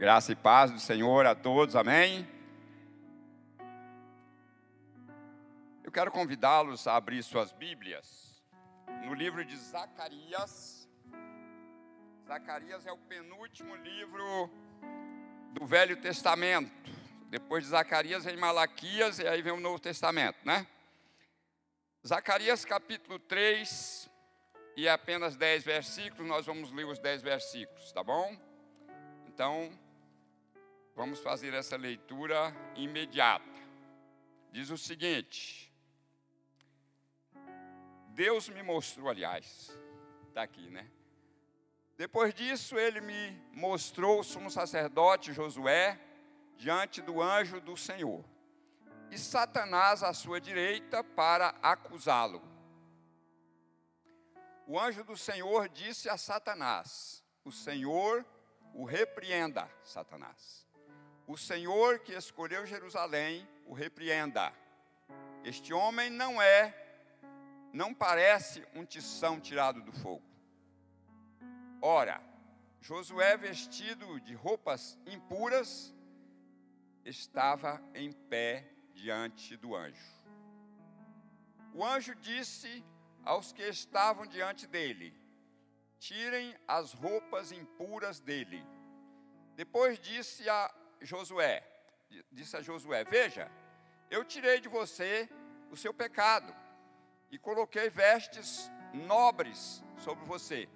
Graça e paz do Senhor a todos, amém? Eu quero convidá-los a abrir suas Bíblias no livro de Zacarias. Zacarias é o penúltimo livro do Velho Testamento. Depois de Zacarias vem Malaquias e aí vem o Novo Testamento, né? Zacarias capítulo 3, e apenas 10 versículos, nós vamos ler os 10 versículos, tá bom? Então, vamos fazer essa leitura imediata. Diz o seguinte: Deus me mostrou, aliás, está aqui, né? Depois disso, ele me mostrou o sumo sacerdote Josué diante do anjo do Senhor, e Satanás à sua direita para acusá-lo. O anjo do Senhor disse a Satanás: O Senhor o repreenda, Satanás. O Senhor que escolheu Jerusalém o repreenda. Este homem não é, não parece um tição tirado do fogo. Ora, Josué, vestido de roupas impuras, estava em pé diante do anjo. O anjo disse aos que estavam diante dele: Tirem as roupas impuras dele. Depois disse a Josué: Disse a Josué: Veja, eu tirei de você o seu pecado e coloquei vestes nobres sobre você.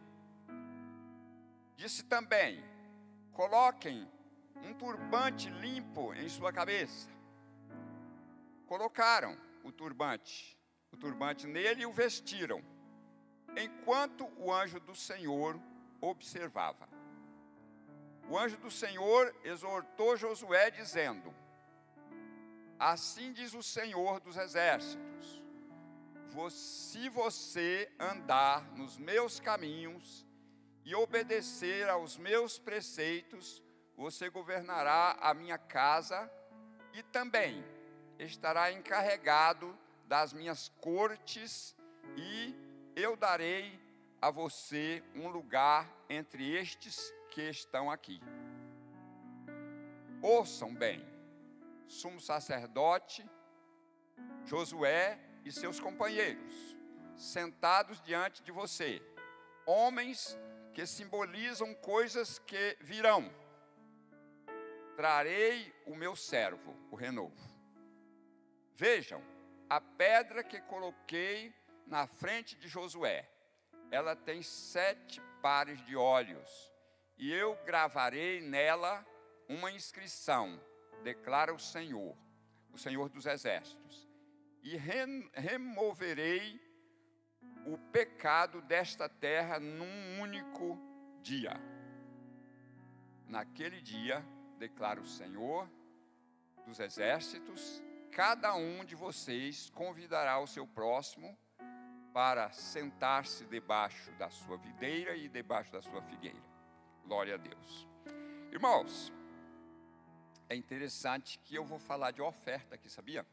Disse também: Coloquem um turbante limpo em sua cabeça. Colocaram o turbante o turbante nele e o vestiram, enquanto o anjo do Senhor observava. O anjo do Senhor exortou Josué, dizendo: Assim diz o Senhor dos exércitos: Se você andar nos meus caminhos e obedecer aos meus preceitos, você governará a minha casa e também estará encarregado das minhas cortes, e eu darei a você um lugar entre estes que estão aqui. Ouçam bem, sumo sacerdote, Josué e seus companheiros, sentados diante de você, homens que simbolizam coisas que virão. Trarei o meu servo, o renovo. Vejam, a pedra que coloquei na frente de Josué, ela tem sete pares de olhos, e eu gravarei nela uma inscrição, declara o Senhor, o Senhor dos Exércitos, e removerei o pecado desta terra num único dia. Naquele dia, declara o Senhor dos Exércitos, cada um de vocês convidará o seu próximo para sentar-se debaixo da sua videira e debaixo da sua figueira. Glória a Deus. Irmãos, é interessante que eu vou falar de oferta aqui, sabia?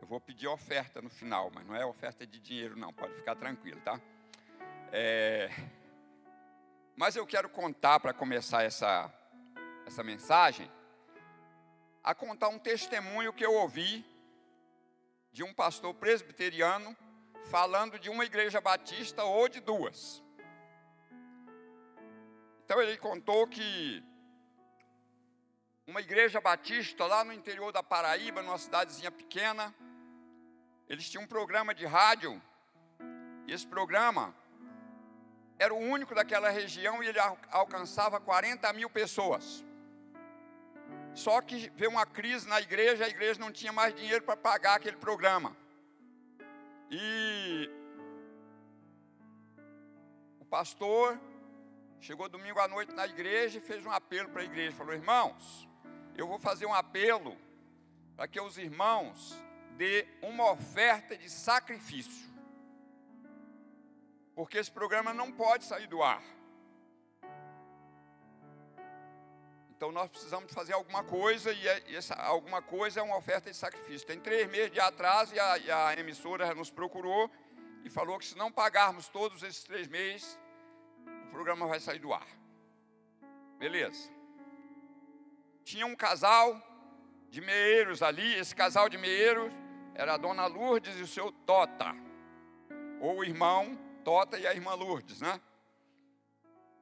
Eu vou pedir oferta no final, mas não é oferta de dinheiro, não, pode ficar tranquilo, tá? É... Mas eu quero contar para começar essa, essa mensagem a contar um testemunho que eu ouvi de um pastor presbiteriano falando de uma igreja batista ou de duas. Então ele contou que uma igreja batista lá no interior da Paraíba, numa cidadezinha pequena, eles tinham um programa de rádio, e esse programa era o único daquela região e ele alcançava 40 mil pessoas. Só que veio uma crise na igreja, a igreja não tinha mais dinheiro para pagar aquele programa. E o pastor chegou domingo à noite na igreja e fez um apelo para a igreja. Falou: irmãos, eu vou fazer um apelo para que os irmãos dê uma oferta de sacrifício. Porque esse programa não pode sair do ar. Então nós precisamos fazer alguma coisa e é, essa alguma coisa é uma oferta de sacrifício. Tem três meses de atraso e a, e a emissora nos procurou e falou que se não pagarmos todos esses três meses, o programa vai sair do ar. Beleza. tinha um casal de meeiros ali, esse casal de meeiros era a dona Lourdes e o seu Tota, ou o irmão Tota e a irmã Lourdes, né?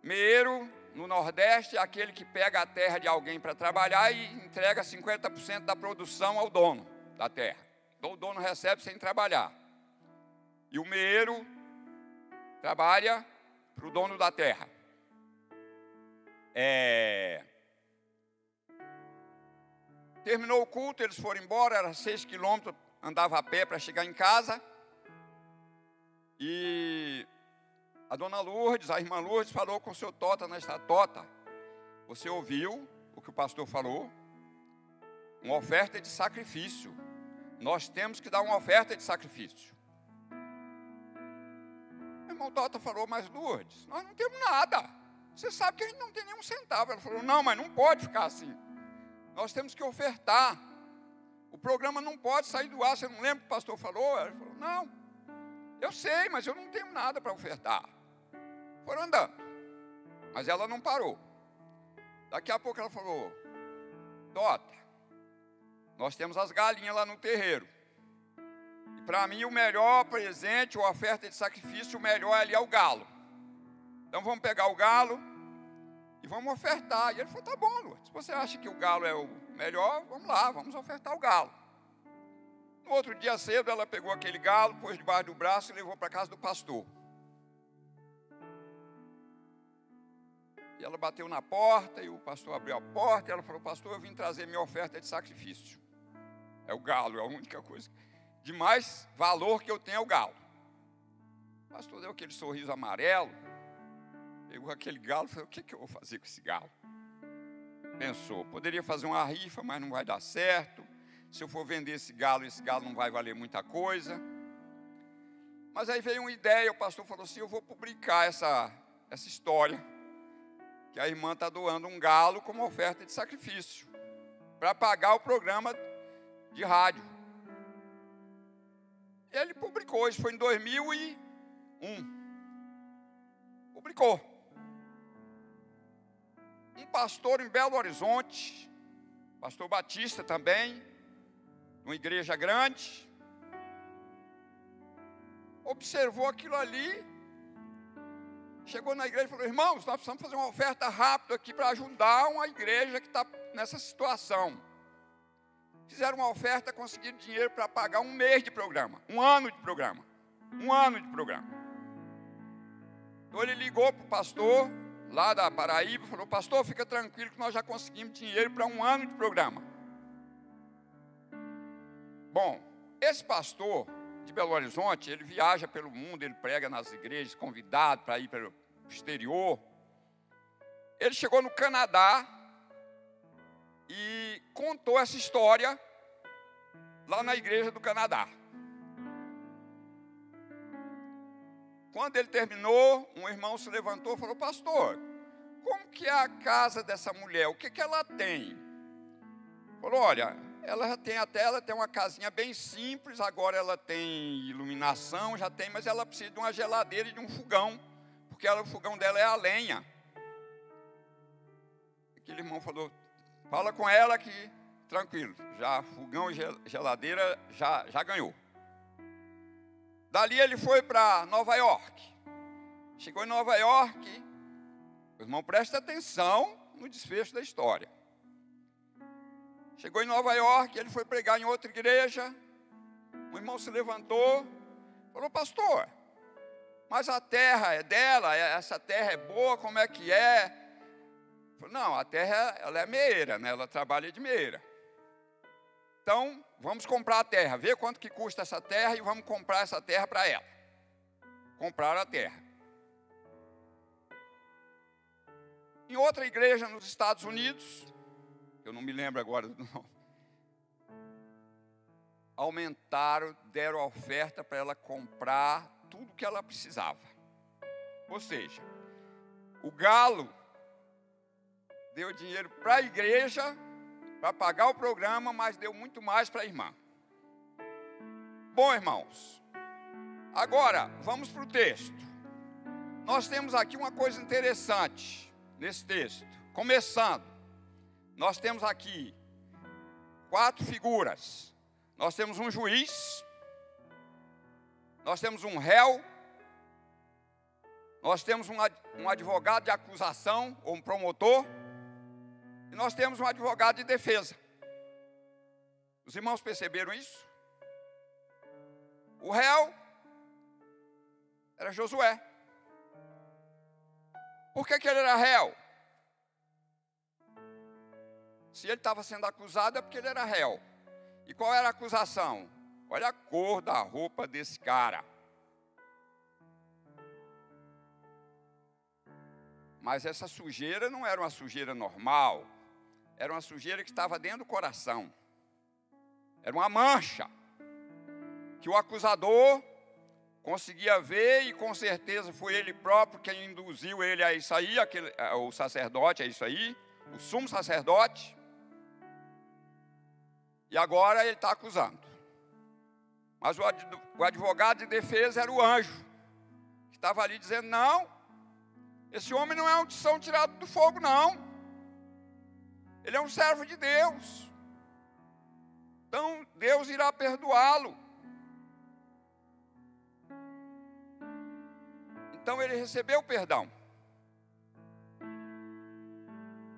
Meeiro no Nordeste é aquele que pega a terra de alguém para trabalhar e entrega 50% da produção ao dono da terra. Então o dono recebe sem trabalhar. E o meeiro trabalha para o dono da terra. É... Terminou o culto, eles foram embora, era seis quilômetros, andava a pé para chegar em casa. E a dona Lourdes, a irmã Lourdes, falou com o seu Tota nesta Tota. Você ouviu o que o pastor falou? Uma oferta de sacrifício. Nós temos que dar uma oferta de sacrifício. Tota falou, mas Lourdes, nós não temos nada. Você sabe que a gente não tem nenhum centavo. Ela falou, não, mas não pode ficar assim. Nós temos que ofertar. O programa não pode sair do ar. Você não lembra o que o pastor falou? Ela falou, não. Eu sei, mas eu não tenho nada para ofertar. Foram andando. Mas ela não parou. Daqui a pouco ela falou: Tota, nós temos as galinhas lá no terreiro. Para mim o melhor presente ou oferta de sacrifício, o melhor ali é o galo. Então vamos pegar o galo e vamos ofertar. E ele falou: tá bom, Lu, se você acha que o galo é o melhor, vamos lá, vamos ofertar o galo. No outro dia cedo, ela pegou aquele galo, pôs debaixo do braço e levou para casa do pastor. E ela bateu na porta e o pastor abriu a porta e ela falou: Pastor, eu vim trazer minha oferta de sacrifício. É o galo, é a única coisa de mais valor que eu tenho é o galo. O pastor deu aquele sorriso amarelo, pegou aquele galo e falou: O que, que eu vou fazer com esse galo? Pensou: Poderia fazer uma rifa, mas não vai dar certo. Se eu for vender esse galo, esse galo não vai valer muita coisa. Mas aí veio uma ideia, o pastor falou assim: Eu vou publicar essa, essa história que a irmã está doando um galo como oferta de sacrifício para pagar o programa de rádio. Ele publicou, isso foi em 2001. Publicou. Um pastor em Belo Horizonte, pastor Batista também, numa igreja grande, observou aquilo ali chegou na igreja e falou: Irmãos, nós precisamos fazer uma oferta rápida aqui para ajudar uma igreja que está nessa situação. Fizeram uma oferta, conseguiram dinheiro para pagar um mês de programa, um ano de programa. Um ano de programa. Então ele ligou para o pastor lá da Paraíba falou: Pastor, fica tranquilo que nós já conseguimos dinheiro para um ano de programa. Bom, esse pastor de Belo Horizonte, ele viaja pelo mundo, ele prega nas igrejas, convidado para ir para o exterior. Ele chegou no Canadá e contou essa história lá na igreja do Canadá. Quando ele terminou, um irmão se levantou e falou: Pastor, como que é a casa dessa mulher? O que, que ela tem? Falou: Olha, ela já tem até, ela tem uma casinha bem simples, agora ela tem iluminação, já tem, mas ela precisa de uma geladeira e de um fogão, porque ela, o fogão dela é a lenha. Aquele irmão falou, fala com ela que, tranquilo, já fogão e geladeira já, já ganhou. Dali ele foi para Nova York. Chegou em Nova York, o irmão presta atenção no desfecho da história. Chegou em Nova York, ele foi pregar em outra igreja. O irmão se levantou, falou: Pastor, mas a terra é dela, é, essa terra é boa, como é que é? Não, a terra ela é meira, né? ela trabalha de meira. Então, vamos comprar a terra, ver quanto que custa essa terra e vamos comprar essa terra para ela. Comprar a terra. Em outra igreja nos Estados Unidos, eu não me lembro agora do nome. Aumentaram, deram a oferta para ela comprar tudo que ela precisava. Ou seja, o galo deu dinheiro para a igreja para pagar o programa, mas deu muito mais para a irmã. Bom, irmãos, agora vamos para o texto. Nós temos aqui uma coisa interessante nesse texto. Começando, nós temos aqui quatro figuras. Nós temos um juiz, nós temos um réu, nós temos um advogado de acusação ou um promotor, e nós temos um advogado de defesa. Os irmãos perceberam isso? O réu era Josué. Por que, que ele era réu? Se ele estava sendo acusado é porque ele era réu. E qual era a acusação? Olha a cor da roupa desse cara. Mas essa sujeira não era uma sujeira normal, era uma sujeira que estava dentro do coração. Era uma mancha que o acusador conseguia ver e com certeza foi ele próprio quem induziu ele a isso aí, aquele, o sacerdote a isso aí, o sumo sacerdote. E agora ele está acusando. Mas o advogado de defesa era o anjo, que estava ali dizendo: não, esse homem não é um tição tirado do fogo, não. Ele é um servo de Deus. Então Deus irá perdoá-lo. Então ele recebeu perdão.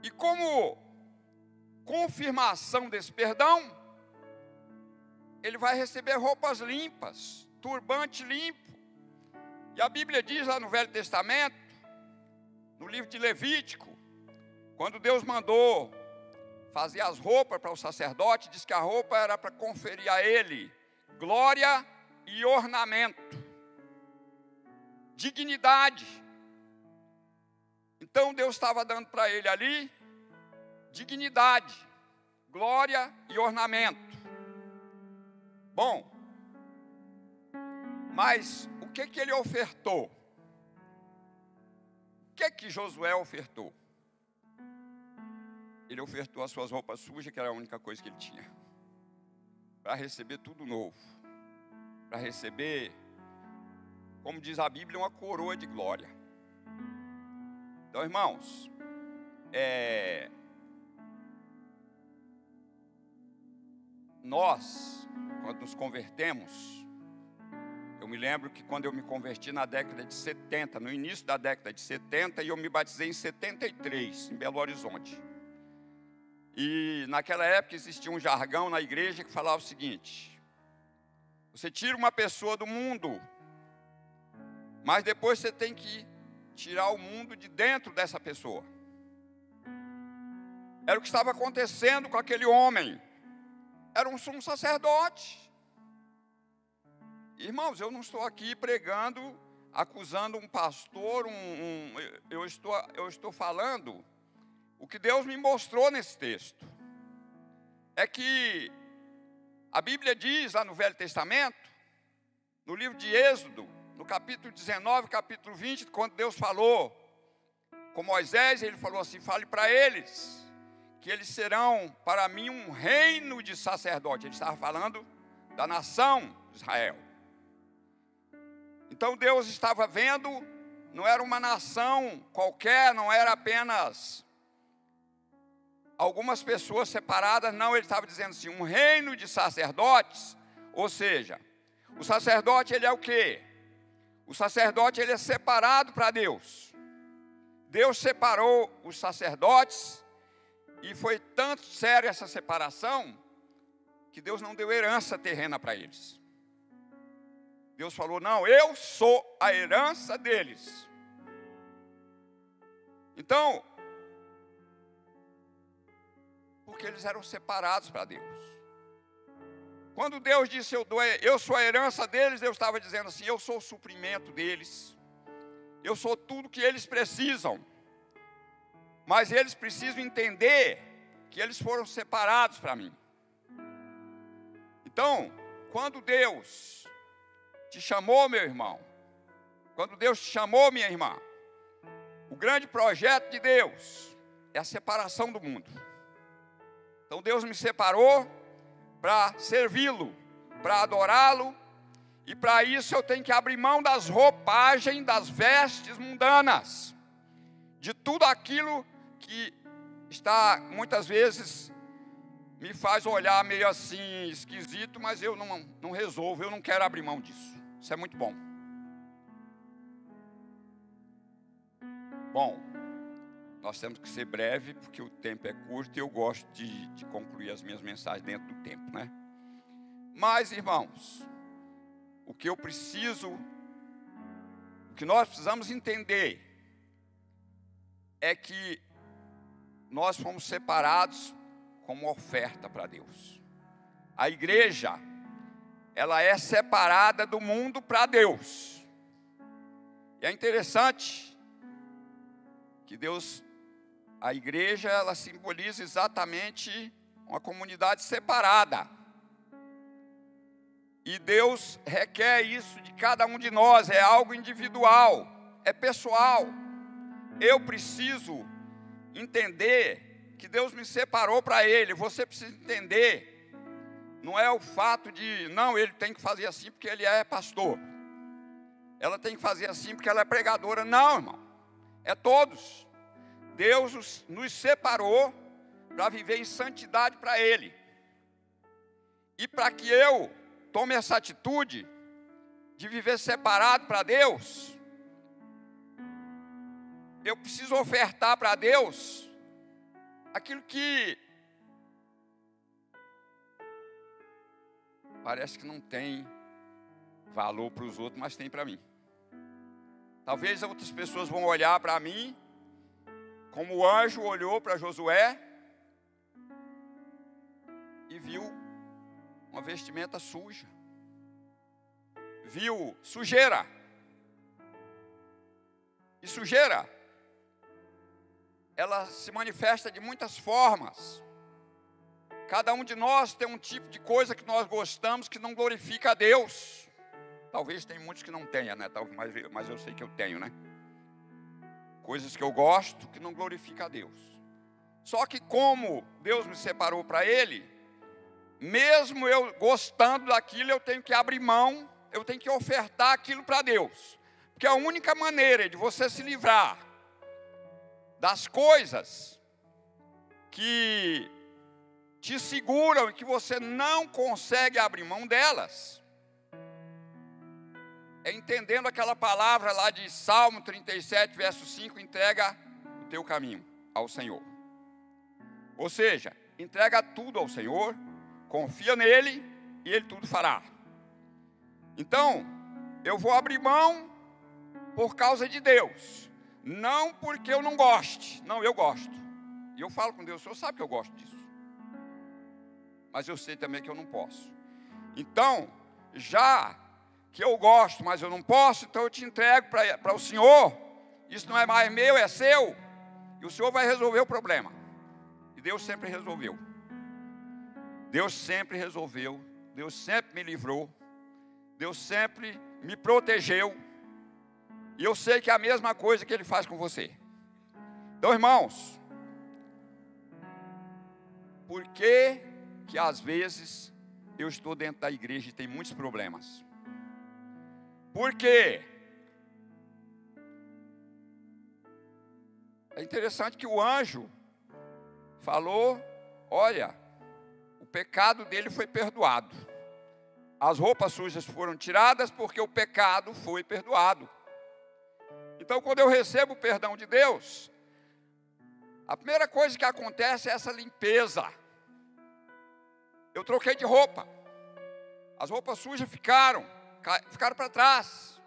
E como confirmação desse perdão, ele vai receber roupas limpas, turbante limpo. E a Bíblia diz lá no Velho Testamento, no livro de Levítico, quando Deus mandou fazer as roupas para o sacerdote, diz que a roupa era para conferir a ele glória e ornamento, dignidade. Então Deus estava dando para ele ali dignidade, glória e ornamento. Bom, mas o que que ele ofertou? O que que Josué ofertou? Ele ofertou as suas roupas sujas, que era a única coisa que ele tinha, para receber tudo novo, para receber, como diz a Bíblia, uma coroa de glória. Então, irmãos, é, nós quando nos convertemos, eu me lembro que quando eu me converti na década de 70, no início da década de 70, e eu me batizei em 73, em Belo Horizonte. E naquela época existia um jargão na igreja que falava o seguinte: você tira uma pessoa do mundo, mas depois você tem que tirar o mundo de dentro dessa pessoa. Era o que estava acontecendo com aquele homem era um sumo sacerdote. Irmãos, eu não estou aqui pregando, acusando um pastor, um, um, eu, estou, eu estou falando o que Deus me mostrou nesse texto. É que a Bíblia diz lá no Velho Testamento, no livro de Êxodo, no capítulo 19, capítulo 20, quando Deus falou com Moisés, ele falou assim: fale para eles que eles serão para mim um reino de sacerdote. Ele estava falando da nação Israel. Então Deus estava vendo, não era uma nação qualquer, não era apenas algumas pessoas separadas, não, ele estava dizendo assim, um reino de sacerdotes, ou seja, o sacerdote ele é o quê? O sacerdote ele é separado para Deus. Deus separou os sacerdotes e foi tanto séria essa separação que Deus não deu herança terrena para eles. Deus falou: Não, eu sou a herança deles. Então, porque eles eram separados para Deus. Quando Deus disse eu, dou, eu sou a herança deles, Deus estava dizendo assim: Eu sou o suprimento deles, eu sou tudo que eles precisam. Mas eles precisam entender que eles foram separados para mim. Então, quando Deus te chamou, meu irmão, quando Deus te chamou, minha irmã, o grande projeto de Deus é a separação do mundo. Então Deus me separou para servi-lo, para adorá-lo, e para isso eu tenho que abrir mão das roupagens, das vestes mundanas, de tudo aquilo que está muitas vezes me faz olhar meio assim esquisito, mas eu não, não resolvo, eu não quero abrir mão disso. Isso é muito bom. Bom, nós temos que ser breve, porque o tempo é curto e eu gosto de, de concluir as minhas mensagens dentro do tempo, né? Mas, irmãos, o que eu preciso, o que nós precisamos entender é que nós fomos separados como oferta para Deus. A igreja, ela é separada do mundo para Deus. E é interessante que Deus, a igreja, ela simboliza exatamente uma comunidade separada. E Deus requer isso de cada um de nós, é algo individual, é pessoal. Eu preciso entender que Deus me separou para Ele. Você precisa entender. Não é o fato de, não, ele tem que fazer assim porque ele é pastor. Ela tem que fazer assim porque ela é pregadora. Não, irmão. É todos. Deus nos separou para viver em santidade para Ele. E para que eu tome essa atitude de viver separado para Deus, eu preciso ofertar para Deus aquilo que parece que não tem valor para os outros, mas tem para mim. Talvez outras pessoas vão olhar para mim, como o anjo olhou para Josué e viu uma vestimenta suja, viu sujeira. E sujeira ela se manifesta de muitas formas. Cada um de nós tem um tipo de coisa que nós gostamos que não glorifica a Deus. Talvez tem muitos que não tenha, né? Mas, mas eu sei que eu tenho, né? Coisas que eu gosto que não glorifica a Deus. Só que como Deus me separou para Ele, mesmo eu gostando daquilo, eu tenho que abrir mão, eu tenho que ofertar aquilo para Deus. Porque a única maneira de você se livrar das coisas que te seguram e que você não consegue abrir mão delas. É entendendo aquela palavra lá de Salmo 37, verso 5, entrega o teu caminho ao Senhor. Ou seja, entrega tudo ao Senhor, confia nele e ele tudo fará. Então, eu vou abrir mão por causa de Deus. Não porque eu não goste, não, eu gosto. E eu falo com Deus, o Senhor sabe que eu gosto disso. Mas eu sei também que eu não posso. Então, já que eu gosto, mas eu não posso, então eu te entrego para o Senhor. Isso não é mais meu, é seu. E o Senhor vai resolver o problema. E Deus sempre resolveu. Deus sempre resolveu. Deus sempre me livrou. Deus sempre me protegeu. E eu sei que é a mesma coisa que ele faz com você. Então, irmãos, por que que às vezes eu estou dentro da igreja e tem muitos problemas? Por quê? É interessante que o anjo falou: olha, o pecado dele foi perdoado. As roupas sujas foram tiradas porque o pecado foi perdoado. Então, quando eu recebo o perdão de Deus, a primeira coisa que acontece é essa limpeza. Eu troquei de roupa. As roupas sujas ficaram, ficaram para trás.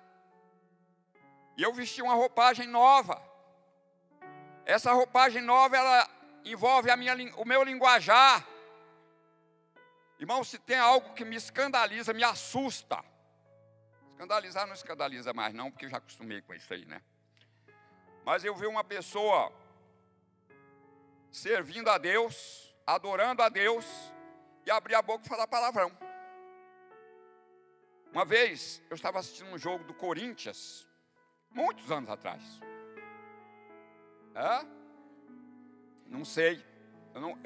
E eu vesti uma roupagem nova. Essa roupagem nova, ela envolve minha, o meu linguajar. Irmão, se tem algo que me escandaliza, me assusta, Escandalizar não escandaliza mais, não, porque eu já acostumei com isso aí, né? Mas eu vi uma pessoa servindo a Deus, adorando a Deus, e abrir a boca e falar palavrão. Uma vez eu estava assistindo um jogo do Corinthians, muitos anos atrás. É? Não sei. Eu não,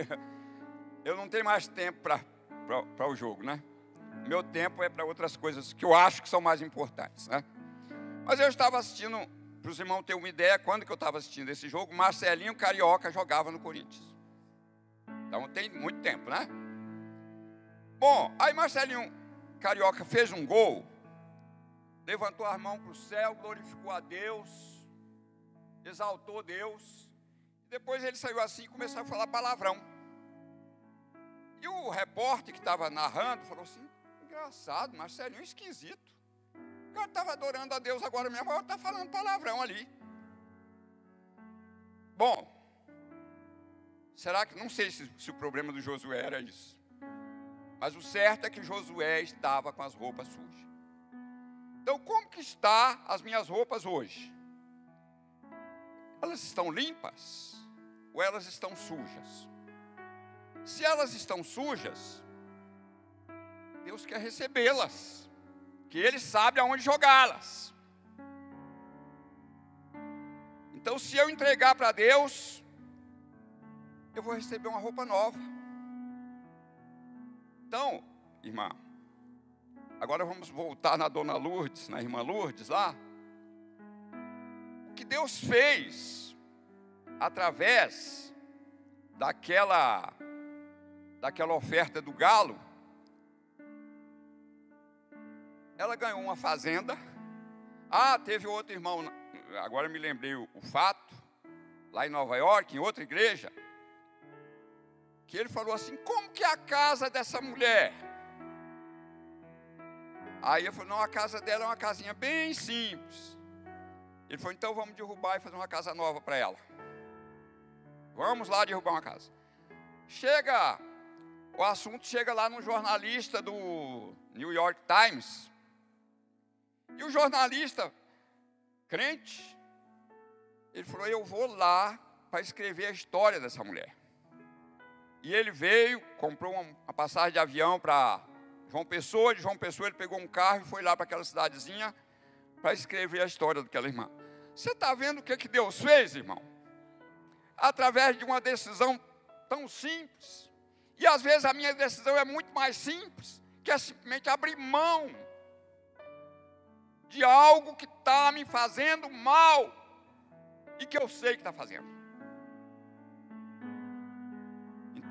eu não tenho mais tempo para o jogo, né? Meu tempo é para outras coisas que eu acho que são mais importantes, né? Mas eu estava assistindo, para os irmãos terem uma ideia, quando que eu estava assistindo esse jogo, Marcelinho Carioca jogava no Corinthians. Então tem muito tempo, né? Bom, aí Marcelinho Carioca fez um gol, levantou as mãos para o céu, glorificou a Deus, exaltou Deus. Depois ele saiu assim e começou a falar palavrão. E o repórter que estava narrando falou assim: engraçado, Marcelinho esquisito. O cara estava adorando a Deus agora mesmo, agora está falando palavrão ali. Bom, será que, não sei se, se o problema do Josué era isso. Mas o certo é que Josué estava com as roupas sujas. Então, como que está as minhas roupas hoje? Elas estão limpas ou elas estão sujas? Se elas estão sujas, Deus quer recebê-las, que Ele sabe aonde jogá-las. Então, se eu entregar para Deus, eu vou receber uma roupa nova. Então, irmã, agora vamos voltar na dona Lourdes, na irmã Lourdes lá. O que Deus fez através daquela daquela oferta do galo, ela ganhou uma fazenda. Ah, teve outro irmão, agora me lembrei o, o fato, lá em Nova York, em outra igreja, que ele falou assim: como que é a casa dessa mulher? Aí eu falei: não, a casa dela é uma casinha bem simples. Ele falou: então vamos derrubar e fazer uma casa nova para ela. Vamos lá derrubar uma casa. Chega, o assunto chega lá no jornalista do New York Times. E o jornalista, crente, ele falou: Eu vou lá para escrever a história dessa mulher. E ele veio, comprou uma passagem de avião para João Pessoa, de João Pessoa ele pegou um carro e foi lá para aquela cidadezinha para escrever a história daquela irmã. Você está vendo o que, que Deus fez, irmão? Através de uma decisão tão simples. E às vezes a minha decisão é muito mais simples, que é simplesmente abrir mão de algo que está me fazendo mal e que eu sei que está fazendo.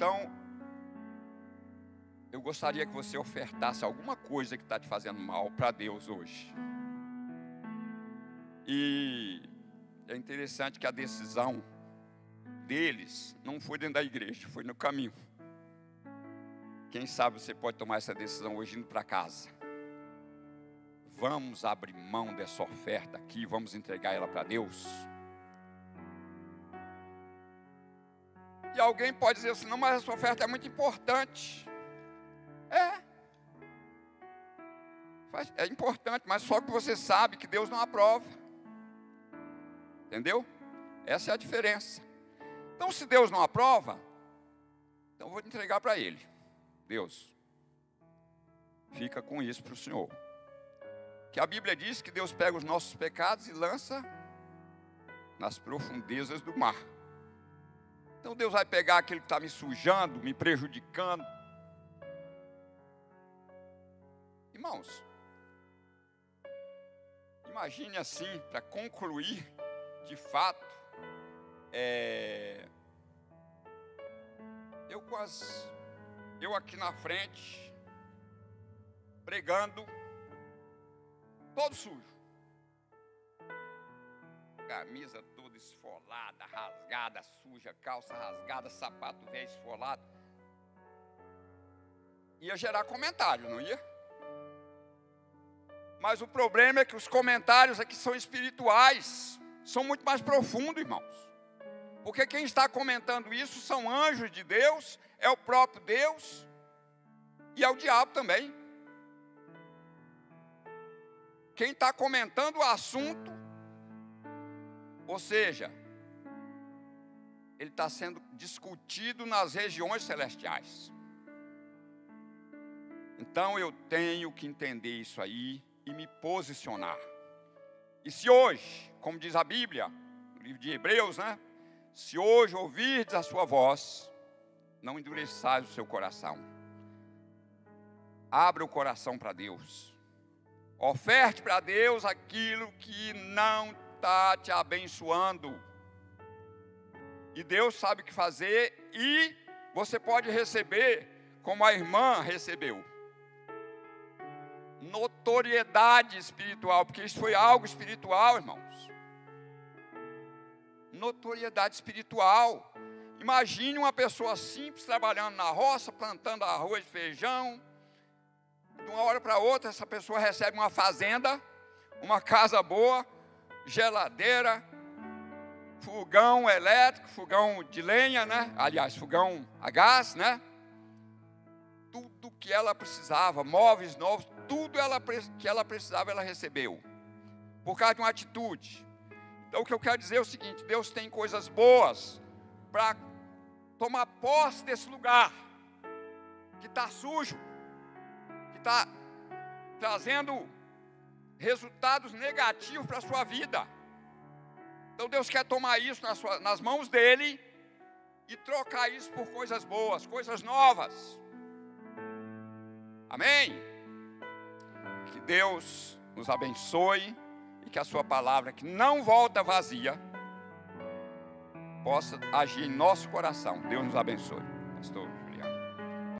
Então, eu gostaria que você ofertasse alguma coisa que está te fazendo mal para Deus hoje. E é interessante que a decisão deles não foi dentro da igreja, foi no caminho. Quem sabe você pode tomar essa decisão hoje indo para casa. Vamos abrir mão dessa oferta aqui, vamos entregar ela para Deus. E alguém pode dizer assim: não, mas essa oferta é muito importante. É. É importante, mas só que você sabe que Deus não aprova. Entendeu? Essa é a diferença. Então, se Deus não aprova, então eu vou entregar para Ele. Deus, fica com isso para o Senhor. Que a Bíblia diz que Deus pega os nossos pecados e lança nas profundezas do mar. Então Deus vai pegar aquele que está me sujando, me prejudicando. Irmãos, imagine assim, para concluir, de fato, é, eu eu aqui na frente, pregando, todo sujo, camisa toda esfolada, rasgada, suja, calça rasgada, sapato velho esfolado. Ia gerar comentário, não ia? Mas o problema é que os comentários aqui são espirituais, são muito mais profundos, irmãos. Porque quem está comentando isso são anjos de Deus, é o próprio Deus e é o diabo também. Quem está comentando o assunto, ou seja, ele está sendo discutido nas regiões celestiais. Então eu tenho que entender isso aí e me posicionar. E se hoje, como diz a Bíblia, no livro de Hebreus, né? Se hoje ouvirdes a sua voz, não endureçais o seu coração. Abra o coração para Deus. Oferte para Deus aquilo que não está te abençoando. E Deus sabe o que fazer e você pode receber como a irmã recebeu. Notoriedade espiritual, porque isso foi algo espiritual, irmãos. Notoriedade espiritual. Imagine uma pessoa simples trabalhando na roça, plantando arroz feijão. De uma hora para outra, essa pessoa recebe uma fazenda, uma casa boa, geladeira, fogão elétrico, fogão de lenha, né? Aliás, fogão a gás, né? Tudo que ela precisava, móveis novos, tudo ela, que ela precisava, ela recebeu. Por causa de uma atitude. Então, o que eu quero dizer é o seguinte: Deus tem coisas boas para tomar posse desse lugar que está sujo, que está trazendo resultados negativos para a sua vida. Então Deus quer tomar isso nas, suas, nas mãos dele e trocar isso por coisas boas, coisas novas. Amém? Que Deus nos abençoe e que a sua palavra, que não volta vazia, possa agir em nosso coração. Deus nos abençoe. Pastor.